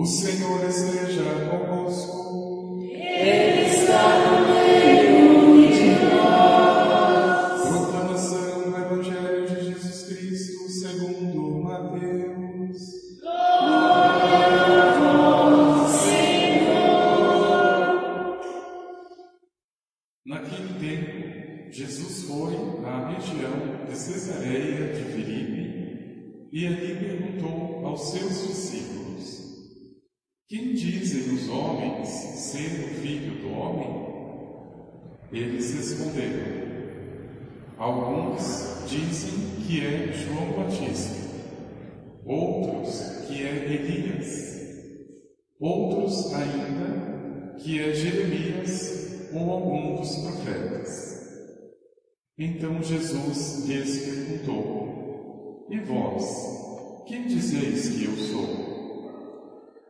O Senhor esteja convosco. Ele está dizem os homens ser o filho do homem? Eles responderam: Alguns dizem que é João Batista, outros que é Elias, outros ainda que é Jeremias ou algum dos profetas. Então Jesus lhes perguntou: E vós, quem dizeis que eu sou?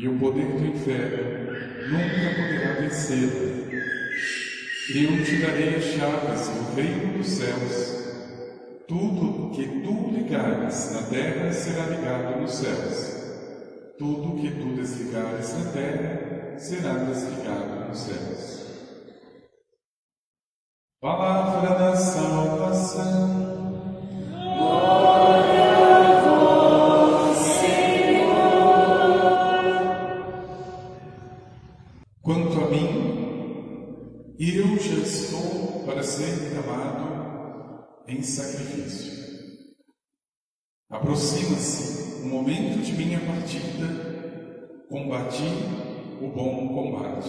e o poder do inferno nunca poderá vencê-la. E eu te darei as chaves do reino dos céus. Tudo que tu ligares na terra será ligado nos céus. Tudo que tu desligares na terra será desligado nos céus. Palavra da salvação. Eu já estou para ser derramado em sacrifício. Aproxima-se o momento de minha partida, combati o bom combate.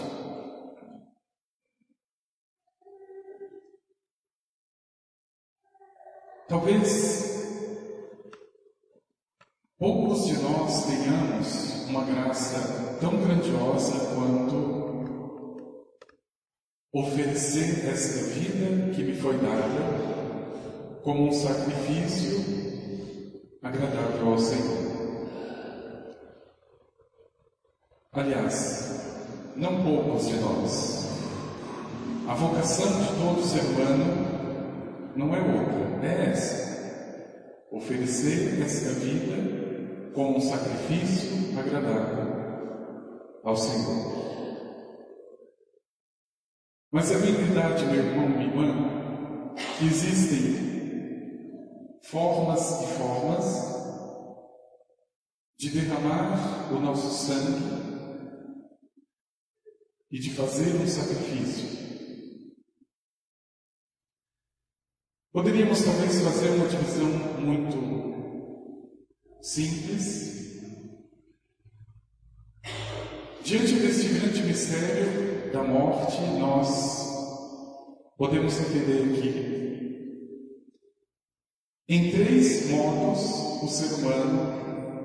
Talvez poucos de nós tenhamos uma graça tão grandiosa quanto oferecer esta vida que me foi dada como um sacrifício agradável ao Senhor. Aliás, não poucos de nós. A vocação de todo ser humano não é outra, é essa. Oferecer esta vida como um sacrifício agradável ao Senhor. Mas a minha verdade, meu irmão, minha irmã, que existem formas e formas de derramar o nosso sangue e de fazer um sacrifício. Poderíamos talvez fazer uma divisão muito simples. Diante deste grande mistério da morte, nós podemos entender que, em três modos, o ser humano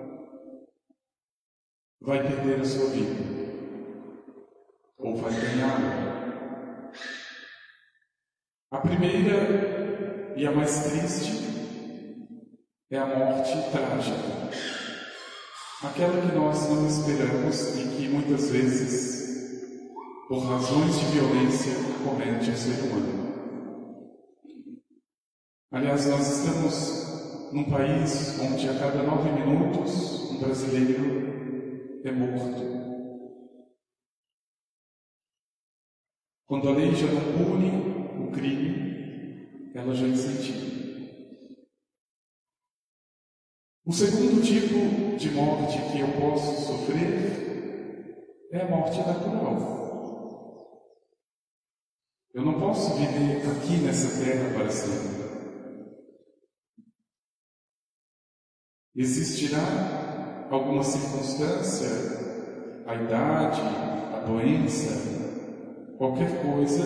vai perder a sua vida, ou vai ganhá-la. A primeira e a mais triste é a morte trágica. Aquela que nós não esperamos e muitas vezes, por razões de violência, comete o ser humano. Aliás, nós estamos num país onde a cada nove minutos um brasileiro é morto. Quando a lei já não pune o crime, ela já incentiva. O segundo tipo de morte que eu posso sofrer é a morte natural. Eu não posso viver aqui nessa terra para sempre. Existirá alguma circunstância, a idade, a doença, qualquer coisa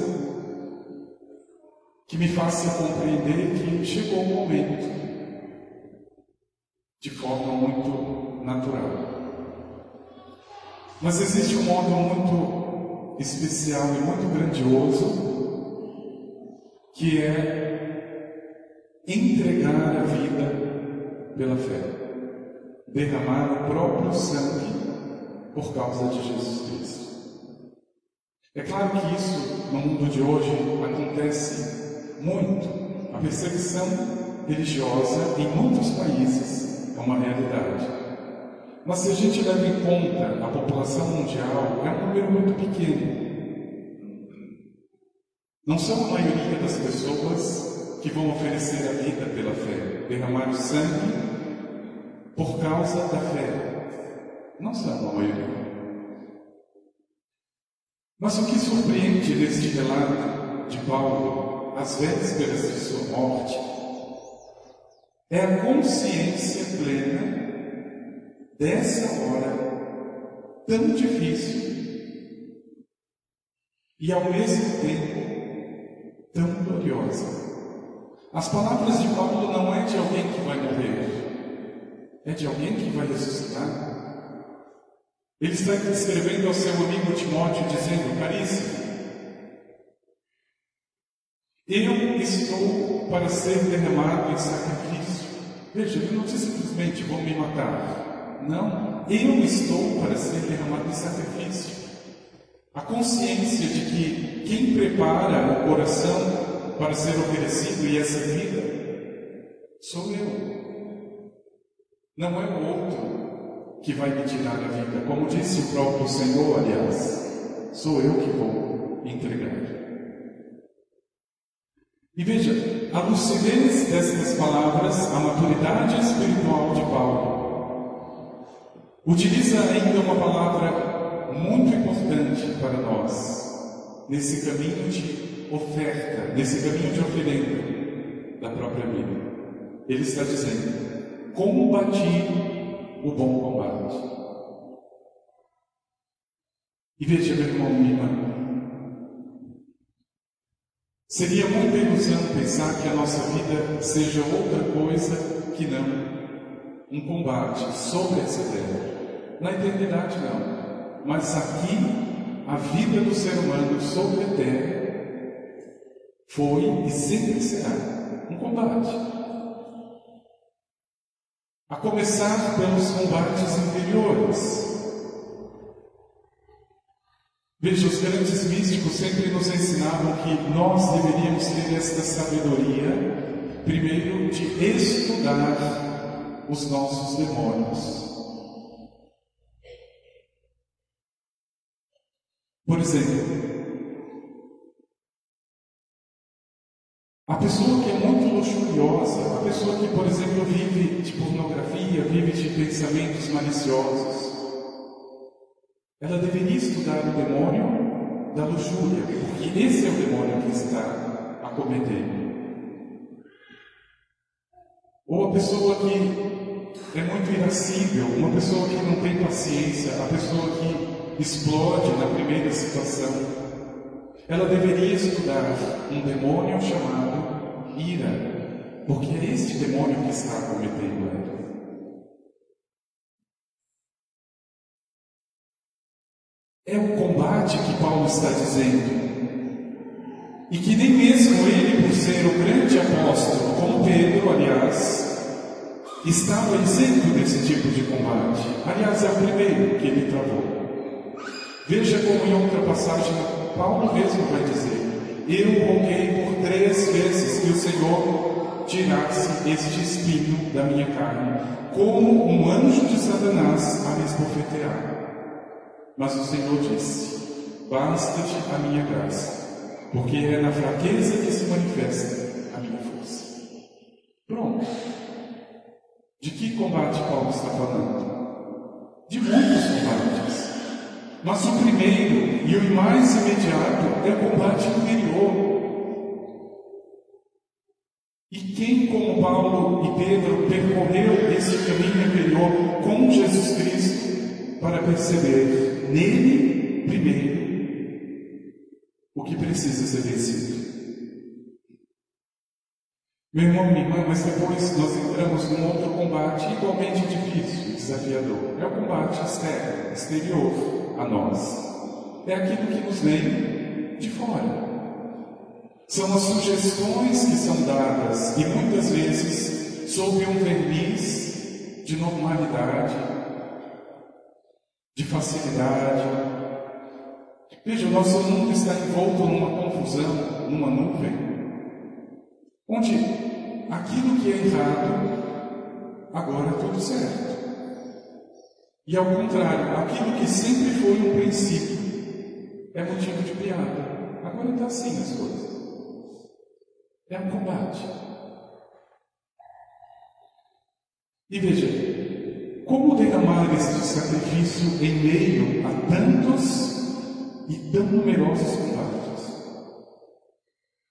que me faça compreender que chegou o momento de forma muito natural. Mas existe um modo muito especial e muito grandioso que é entregar a vida pela fé, derramar o próprio sangue por causa de Jesus Cristo. É claro que isso no mundo de hoje acontece muito. A perseguição religiosa em muitos países é uma realidade. Mas se a gente leva em conta a população mundial, é um número muito pequeno. Não são a maioria das pessoas que vão oferecer a vida pela fé, derramar o sangue por causa da fé. Não são a maioria. Mas o que surpreende neste relato de Paulo, às vésperas de sua morte, é a consciência plena dessa hora tão difícil e ao mesmo tempo tão gloriosa. As palavras de Paulo não é de alguém que vai morrer, é de alguém que vai ressuscitar. Ele está escrevendo ao seu amigo Timóteo, dizendo: Caríssimo, eu estou para ser derramado em sacrifício. Veja, ele não disse simplesmente vou me matar. Não, eu estou para ser derramado em sacrifício. A consciência de que quem prepara o coração para ser oferecido e essa vida sou eu. Não é o outro que vai me tirar a vida. Como disse o próprio Senhor, aliás, sou eu que vou entregar. E veja, a lucidez dessas palavras, a maturidade espiritual de Paulo, utiliza ainda uma palavra muito importante para nós, nesse caminho de oferta, nesse caminho de oferenda da própria vida. Ele está dizendo: combati o bom combate. E veja, meu irmão Lima, seria muita ilusão pensar que a nossa vida seja outra coisa que não um combate sobre essa terra. Na eternidade, não. Mas aqui, a vida do ser humano sobre a terra foi e sempre será um combate. A começar pelos combates interiores. Veja, os grandes místicos sempre nos ensinavam que nós deveríamos ter esta sabedoria, primeiro, de estudar os nossos demônios. Por exemplo, a pessoa que é muito luxuriosa, a pessoa que, por exemplo, vive de pornografia, vive de pensamentos maliciosos, ela deveria estudar o demônio da luxúria, porque esse é o demônio que está acometendo. Ou a pessoa que é muito irascível, uma pessoa que não tem paciência, a pessoa que explode na primeira situação, ela deveria estudar um demônio chamado ira, porque é este demônio que está cometendo ela. É o combate que Paulo está dizendo. E que nem mesmo ele, por ser o grande apóstolo, como Pedro, aliás, estava isento desse tipo de combate. Aliás, é o primeiro que ele travou. Veja como em outra passagem Paulo mesmo vai dizer: Eu roguei por três vezes que o Senhor tirasse este espinho da minha carne, como um anjo de Satanás a me esbofetear. Mas o Senhor disse: Basta-te a minha graça, porque é na fraqueza que se manifesta a minha força. Pronto. De que combate Paulo está falando? De muitos combates. Mas o primeiro e o mais imediato é o combate interior. E quem, como Paulo e Pedro, percorreu esse caminho anterior com Jesus Cristo para perceber nele, primeiro, o que precisa ser vencido. Meu irmão, minha irmã, mas depois nós entramos num outro combate igualmente difícil desafiador. É o combate externo, exterior a nós. É aquilo que nos vem de fora. São as sugestões que são dadas e muitas vezes sob um verniz de normalidade, de facilidade. Veja, o nosso mundo está envolto numa confusão, numa nuvem, onde aquilo que é errado agora é tudo certo. E ao contrário, aquilo que sempre foi um princípio é motivo de piada. Agora está assim as coisas. É um combate. E veja, como derramar este sacrifício em meio a tantos e tão numerosos combates?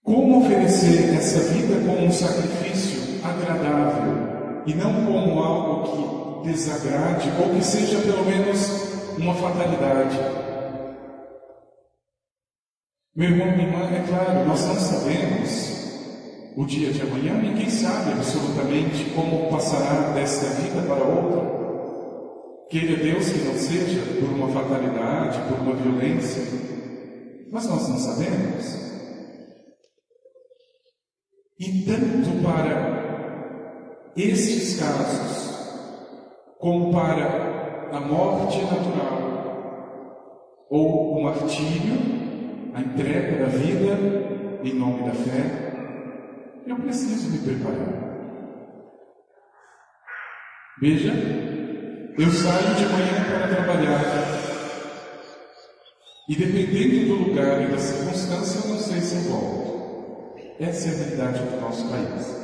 Como oferecer essa vida como um sacrifício agradável e não como algo que desagrade ou que seja pelo menos uma fatalidade? Meu irmão, minha irmã, é claro, nós não sabemos o dia de amanhã, ninguém sabe absolutamente como passará desta vida para outra. Queira Deus que não seja por uma fatalidade, por uma violência, mas nós não sabemos. E tanto para estes casos, como para a morte natural, ou o martírio, a entrega da vida em nome da fé, eu preciso me preparar. Veja, eu saio de manhã para trabalhar. E dependendo do lugar e da circunstância, eu não sei se eu volto. Essa é a realidade do nosso país.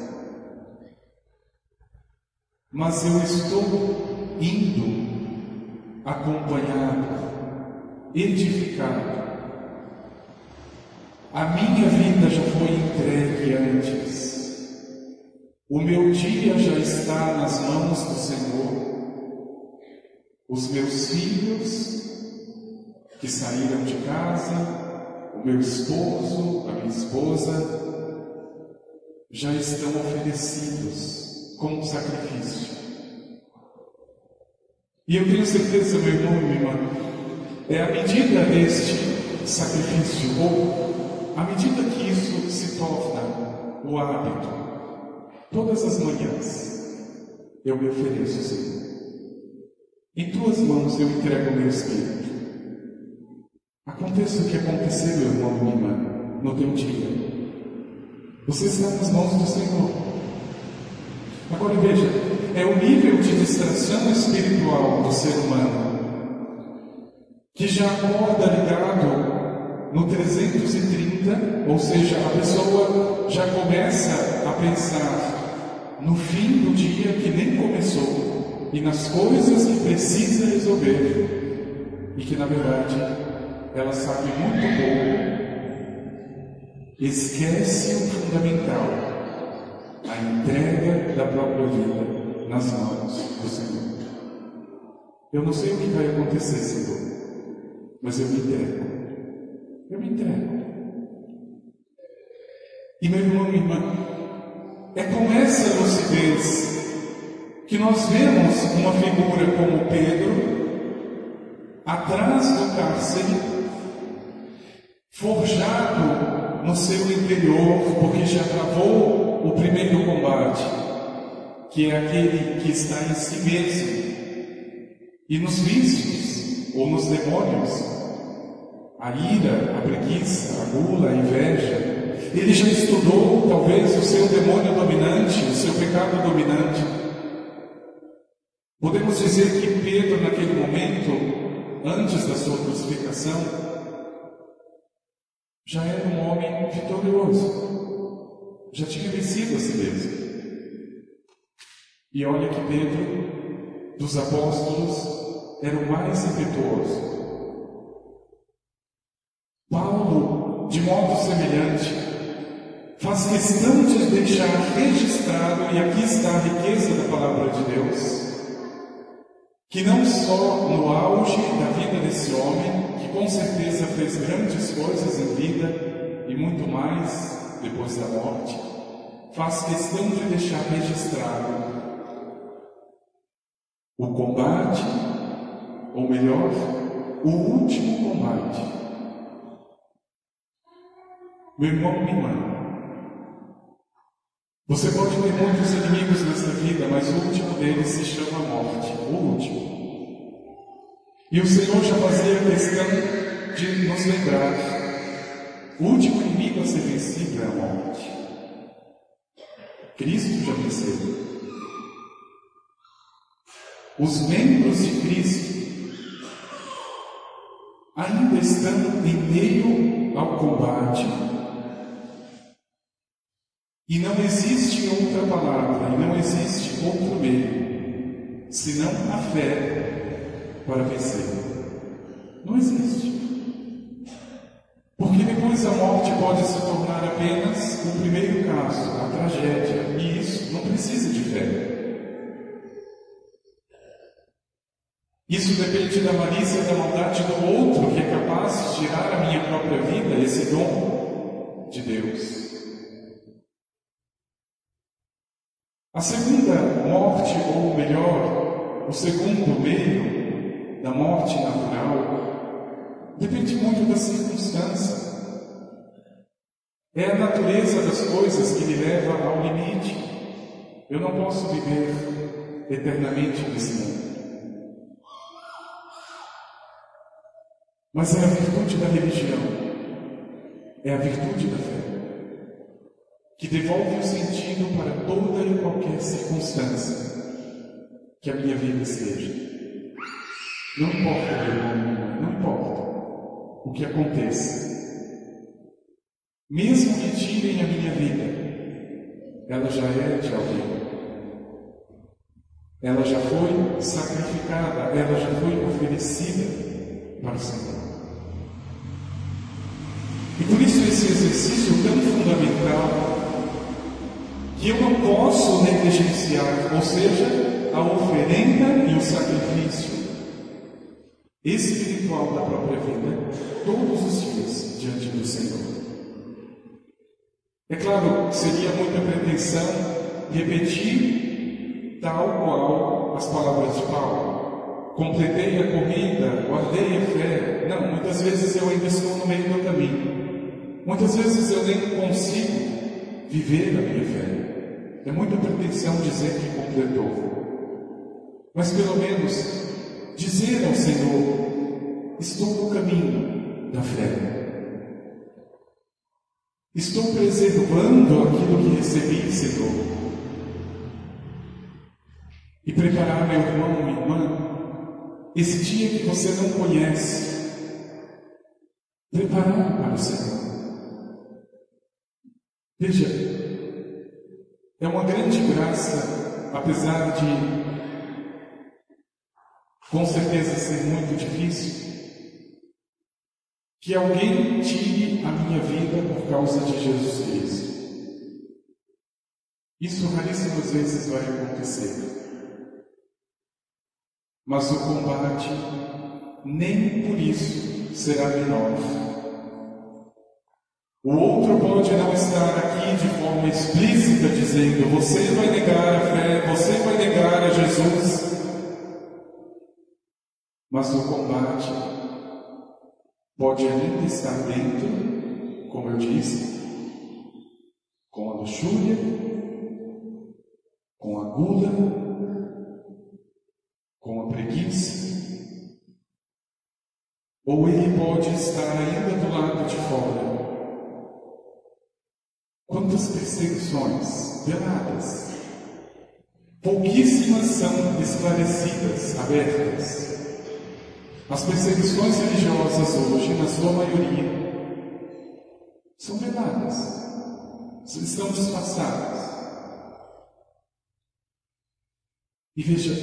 Mas eu estou indo acompanhado, edificado a minha vida já foi entregue antes. O meu dia já está nas mãos do Senhor. Os meus filhos que saíram de casa, o meu esposo, a minha esposa, já estão oferecidos como sacrifício. E eu tenho certeza, meu irmão e minha irmã, é a medida deste sacrifício, ou à medida que isso se torna o hábito, todas as manhãs eu me ofereço, Senhor. Em tuas mãos eu entrego o meu espírito. Aconteça o que acontecer, meu irmão e minha irmã, no teu dia. Você está nas mãos do Senhor. Agora veja, é o nível de distração espiritual do ser humano que já acorda ligado no 330, ou seja, a pessoa já começa a pensar no fim do dia que nem começou e nas coisas que precisa resolver e que na verdade ela sabe muito pouco. Esquece o fundamental, a entrega da própria vida nas mãos do Senhor. Eu não sei o que vai acontecer, Senhor, mas eu me entrego. Eu me entrego. E meu irmão, minha irmã, é com essa lucidez que nós vemos uma figura como Pedro, atrás do cárcere, forjado no seu interior, porque já travou o primeiro combate, que é aquele que está em si mesmo, e nos vícios ou nos demônios a ira, a preguiça, a gula, a inveja. Ele já estudou, talvez, o seu demônio dominante, o seu pecado dominante. Podemos dizer que Pedro, naquele momento, antes da sua crucificação, já era um homem vitorioso, já tinha vencido a si mesmo. E olha que Pedro, dos apóstolos, era o mais impetuoso. Paulo, de modo semelhante, faz questão de deixar registrado, e aqui está a riqueza da palavra de Deus, que não só no auge da vida desse homem, que com certeza fez grandes coisas em vida e muito mais depois da morte, faz questão de deixar registrado o combate, ou melhor, o último combate. Meu irmão, minha irmã, você pode ter muitos inimigos nessa vida, mas o último deles se chama morte, o último. E o Senhor já fazia questão de nos lembrar: o último inimigo a ser vencido é a morte. Cristo já venceu. Os membros de Cristo ainda estão em meio ao combate. E não existe outra palavra, e não existe outro meio, senão a fé para vencer. Não existe. Porque depois a morte pode se tornar apenas o primeiro caso, a tragédia, e isso não precisa de fé. Isso depende da malícia da maldade do outro que é capaz de tirar a minha própria vida, esse dom de Deus. A segunda morte, ou melhor, o segundo meio da morte natural, depende muito da circunstância. É a natureza das coisas que me leva ao limite. Eu não posso viver eternamente nesse mundo. Mas é a virtude da religião, é a virtude da fé, que devolve o sentido para toda e qualquer circunstância que a minha vida esteja. Não importa, irmão, não importa o que aconteça. Mesmo que tirem a minha vida, ela já é de alguém. Ela já foi sacrificada, ela já foi oferecida para o Senhor. E por isso esse exercício tão fundamental que eu não posso negligenciar, ou seja, a oferenda e o sacrifício espiritual da própria vida todos os dias diante do Senhor. É claro, seria muita pretensão repetir tal qual as palavras de Paulo completei a corrida, guardei a fé. Não, muitas vezes eu ainda estou no meio do caminho. Muitas vezes eu nem consigo viver a minha fé. É muita pretensão dizer que completou. Mas pelo menos dizer ao Senhor: estou no caminho da fé. Estou preservando aquilo que recebi, Senhor. E preparar meu irmão, minha irmã, esse dia que você não conhece, preparado para o Senhor. Veja, é uma grande graça, apesar de com certeza ser muito difícil, que alguém tire a minha vida por causa de Jesus Cristo. Isso raríssimas vezes vai acontecer. Mas o combate nem por isso será menor. O outro pode não estar aqui de forma explícita dizendo: você vai negar a fé, você vai negar a Jesus. Mas o combate pode ainda estar dentro, como eu disse, com a luxúria, com a gula, preguiça, ou ele pode estar ainda do lado de fora. Quantas perseguições veladas, pouquíssimas são esclarecidas, abertas. As perseguições religiosas hoje, na sua maioria, são veladas, estão disfarçadas. E veja,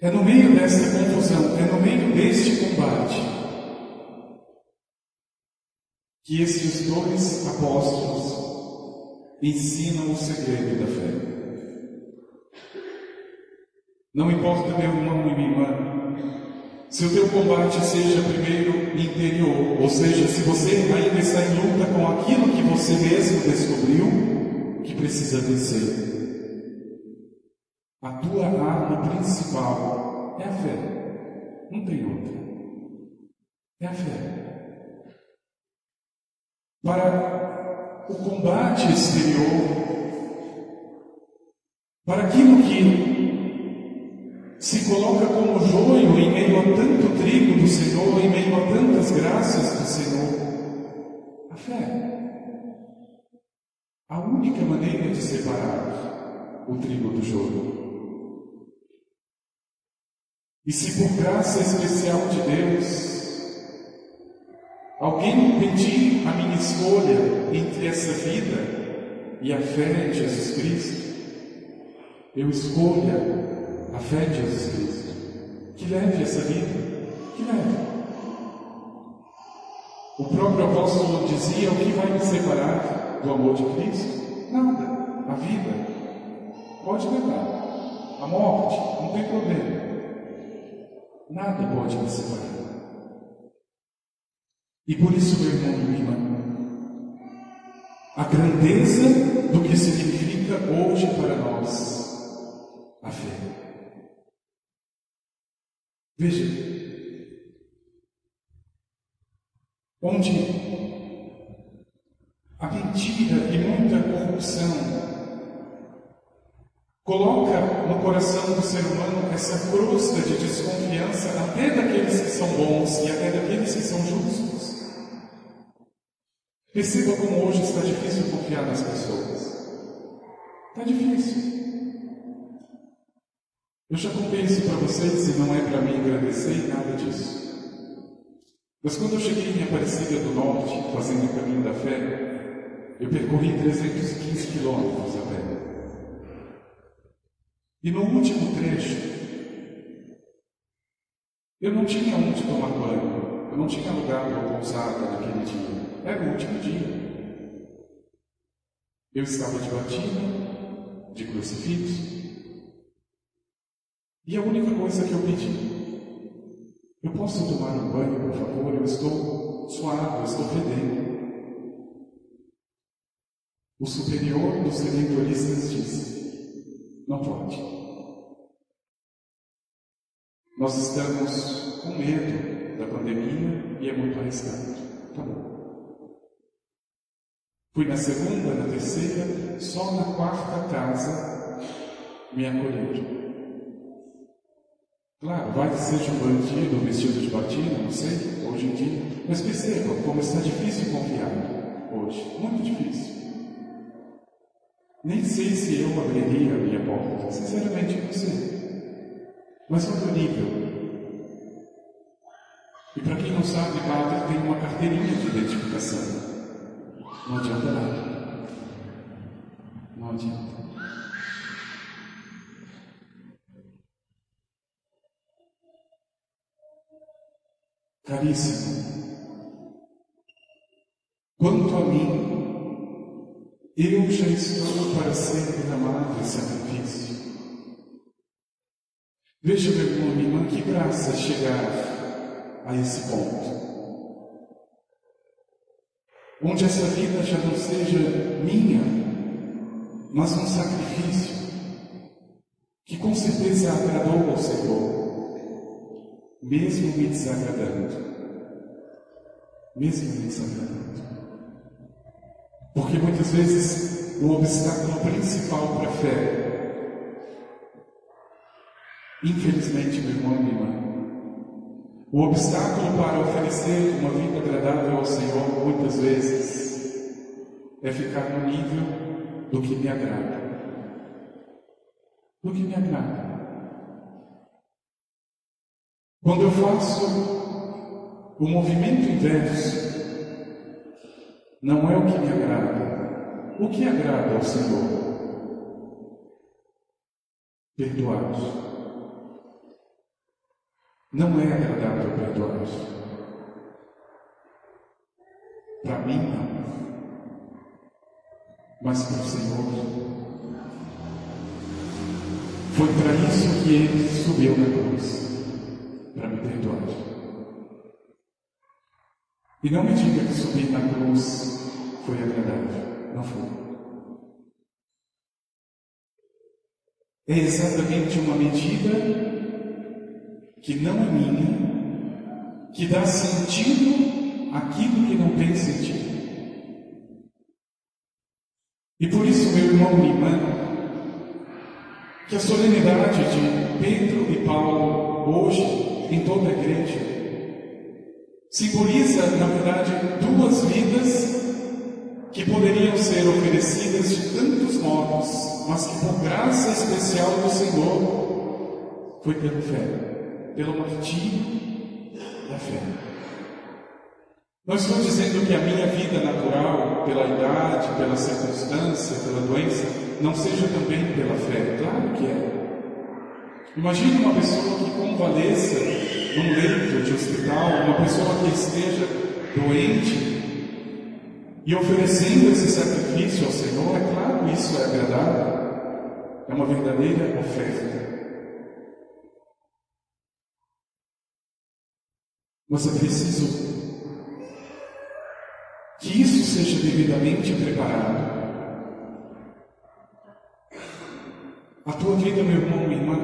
é no meio dessa confusão, é no meio deste combate que esses dois apóstolos ensinam o segredo da fé. Não importa, meu irmão e minha irmã, se o teu combate seja primeiro interior, ou seja, se você ainda está em luta com aquilo que você mesmo descobriu, que precisa vencer. A tua arma principal é a fé. Não tem outra. É a fé. Para o combate exterior, para aquilo que se coloca como joio em meio a tanto trigo do Senhor, em meio a tantas graças do Senhor, a fé. A única maneira de separar o trigo do joio. E se por graça especial de Deus, alguém pedir a minha escolha entre essa vida e a fé em Jesus Cristo, eu escolha a fé em Jesus Cristo, que leve essa vida, que leve. O próprio apóstolo dizia: o que vai me separar do amor de Cristo? Nada, a vida. Pode levar. A morte, não tem problema. Nada pode me separar. E por isso, meu irmão e minha irmã, a grandeza do que significa hoje para nós a fé. Veja, onde a mentira e muita corrupção coloca no coração do ser humano essa crosta de desconfiança até daqueles que são bons e até daqueles que são justos. Perceba como hoje está difícil confiar nas pessoas. Está difícil. Eu já contei isso para vocês e não é para me agradecer nada disso. Mas quando eu cheguei em Aparecida do Norte, fazendo o caminho da fé, eu percorri 315 quilômetros a pé. E no último trecho, eu não tinha onde tomar banho, eu não tinha lugar para pousada naquele dia. Era o último dia. Eu estava de batina, de crucifixo, e a única coisa que eu pedi, eu posso tomar um banho, por favor? Eu estou suado, eu estou fedendo. O superior dos redentoristas disse: não pode. Nós estamos com medo da pandemia e é muito arriscado. Tá bom. Fui na segunda, na terceira, só na quarta casa me acolheram. Claro, vai que seja um bandido vestido de batina, não sei, hoje em dia. Mas perceba como está difícil confiar hoje. Muito difícil. Nem sei se eu abriria a minha porta, sinceramente não sei. Mas é o nível? E para quem não sabe, padre tem uma carteirinha de identificação. Não adianta nada. Não adianta. Caríssimo, quanto a mim, estou para ser derramado em sacrifício. Veja, meu irmão, minha irmã, que graça chegar a esse ponto. Onde essa vida já não seja minha, mas um sacrifício que com certeza agradou ao Senhor, mesmo me desagradando. Mesmo me desagradando. Porque muitas vezes o obstáculo principal para a fé, infelizmente, meu irmão e minha irmã, o obstáculo para oferecer uma vida agradável ao Senhor, muitas vezes, é ficar no nível do que me agrada. Do que me agrada. Quando eu faço o movimento inverso, não é o que me agrada. O que agrada ao Senhor? Perdoar. Não é agradável perdoar. Para mim, não. Mas para o Senhor. Foi para isso que ele subiu na cruz para me perdoar. E não me diga que subir na cruz foi agradável. Não foi. é exatamente uma medida que não é minha, que dá sentido àquilo que não tem sentido. E por isso, meu irmão e irmã, que a solenidade de Pedro e Paulo hoje em toda a igreja simboliza, na verdade, duas vidas que poderiam ser oferecidas de tantos modos, mas que por graça especial do Senhor foi pela fé, pelo martírio da fé. Não estou dizendo que a minha vida natural, pela idade, pela circunstância, pela doença, não seja também pela fé. Claro que é. Imagine uma pessoa que convalesça num leito de hospital, uma pessoa que esteja doente e oferecendo esse sacrifício ao Senhor. É claro, isso é agradável. É uma verdadeira oferta. Mas é preciso que isso seja devidamente preparado. A tua vida, meu irmão, minha irmã,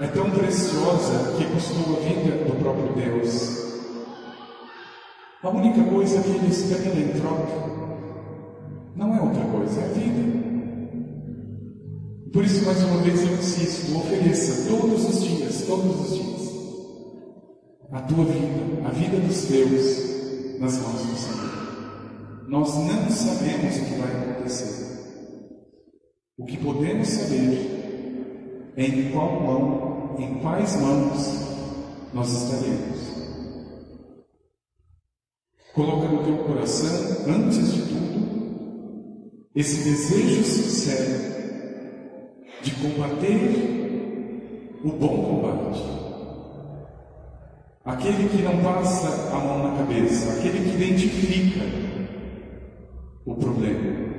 é tão preciosa que custou a vida do próprio Deus. A única coisa que Ele espera em troca não é outra coisa, é a vida. Por isso, mais uma vez, eu insisto: ofereça todos os dias, todos os dias, a tua vida, a vida dos teus, nas mãos do Senhor. Nós não sabemos o que vai acontecer. O que podemos saber é em qual mão, em quais mãos nós estaremos. Coloca no teu coração, antes de tudo, esse desejo sincero de combater o bom combate. Aquele que não passa a mão na cabeça, aquele que identifica o problema.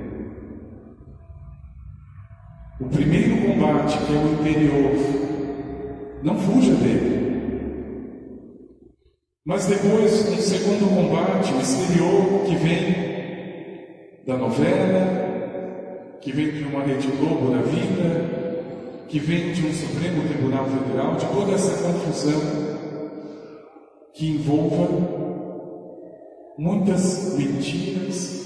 O primeiro combate, que é o interior, não fuja dele. Mas depois, um segundo combate, exterior, que vem da novela, que vem de uma Rede Globo da vida, que vem de um Supremo Tribunal Federal, de toda essa confusão que envolva muitas mentiras,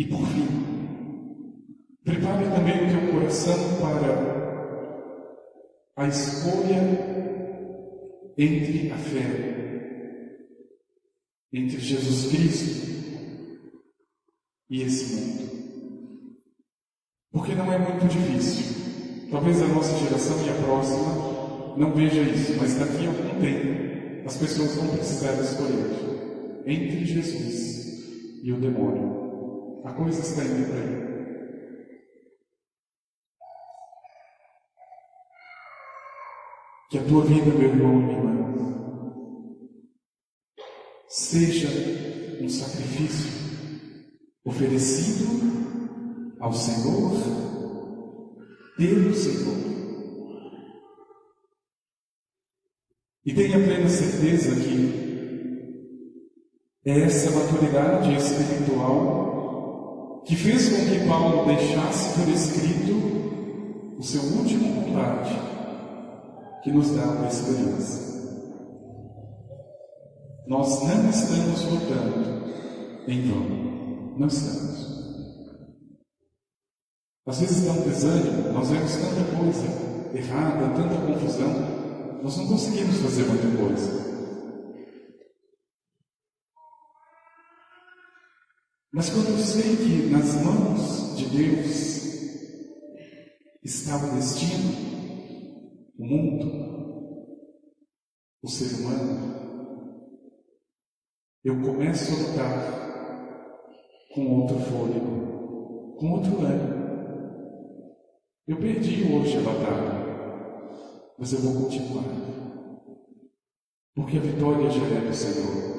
E por fim, prepare também o teu coração para a escolha entre a fé, entre Jesus Cristo e esse mundo. Porque não é muito difícil. Talvez a nossa geração e a próxima não veja isso, mas daqui a algum tempo as pessoas vão precisar escolher entre Jesus e o demônio. A coisa está indo para aí. Que a tua vida, meu irmão e minha irmã, seja um sacrifício oferecido ao Senhor, pelo Senhor. E tenha plena certeza que é essa maturidade espiritual que fez com que Paulo deixasse por escrito o seu último combate, que nos dá uma esperança. Nós não estamos lutando em vão, não estamos. Às vezes dá um desânimo, nós vemos tanta coisa errada, tanta confusão, nós não conseguimos fazer muita coisa. Mas quando eu sei que nas mãos de Deus está o destino, mundo, o ser humano, eu começo a lutar com outro fôlego, com outro ânimo. Eu perdi hoje a batalha, mas eu vou continuar. Porque a vitória já é do Senhor.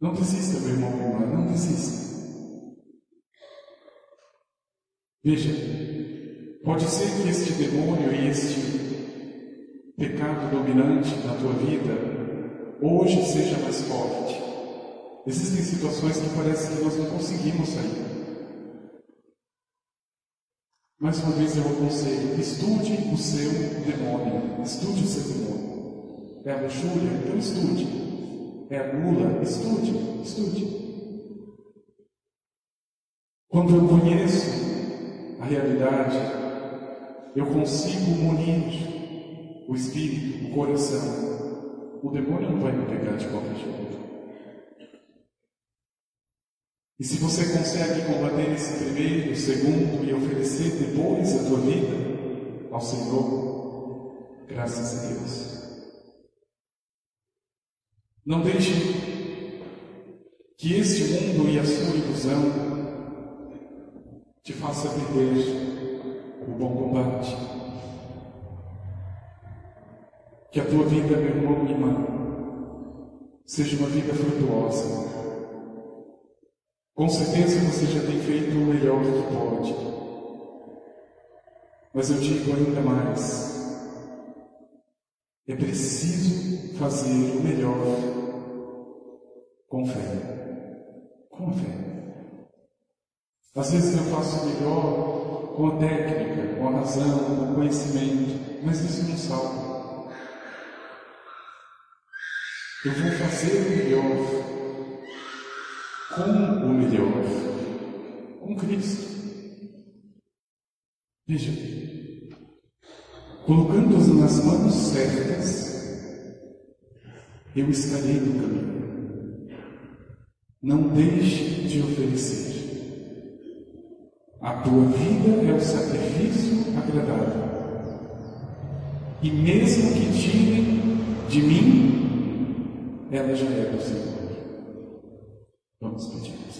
Não desista, meu irmão, minha irmã, não desista. Veja, pode ser que este demônio e este pecado dominante na tua vida hoje seja mais forte. Existem situações que parece que nós não conseguimos sair. Mais uma vez eu aconselho, estude o seu demônio. Estude o seu demônio. É a luxúria? Então estude. É a gula? Estude. Estude. Quando eu conheço a realidade, eu consigo munir o espírito, o coração. O demônio não vai me pegar de qualquer jeito. E se você consegue combater esse primeiro, segundo e oferecer depois a tua vida ao Senhor, graças a Deus. Não deixe que este mundo e a sua ilusão te faça perder Que a tua vida, meu irmão e irmã, seja uma vida frutuosa com certeza você já tem feito o melhor que pode. Mas eu digo ainda mais: é preciso fazer o melhor com fé. Com fé. Às vezes eu faço o melhor com a técnica, com a razão, com o conhecimento, mas isso não salva. Eu vou fazer o melhor com o melhor, com Cristo. Veja, colocando-os nas mãos certas, eu estarei no caminho. Não deixe de oferecer. A tua vida é o sacrifício agradável. E mesmo que tirem de mim, Ja wierzę Jego słowo. No, Mam spodziewać.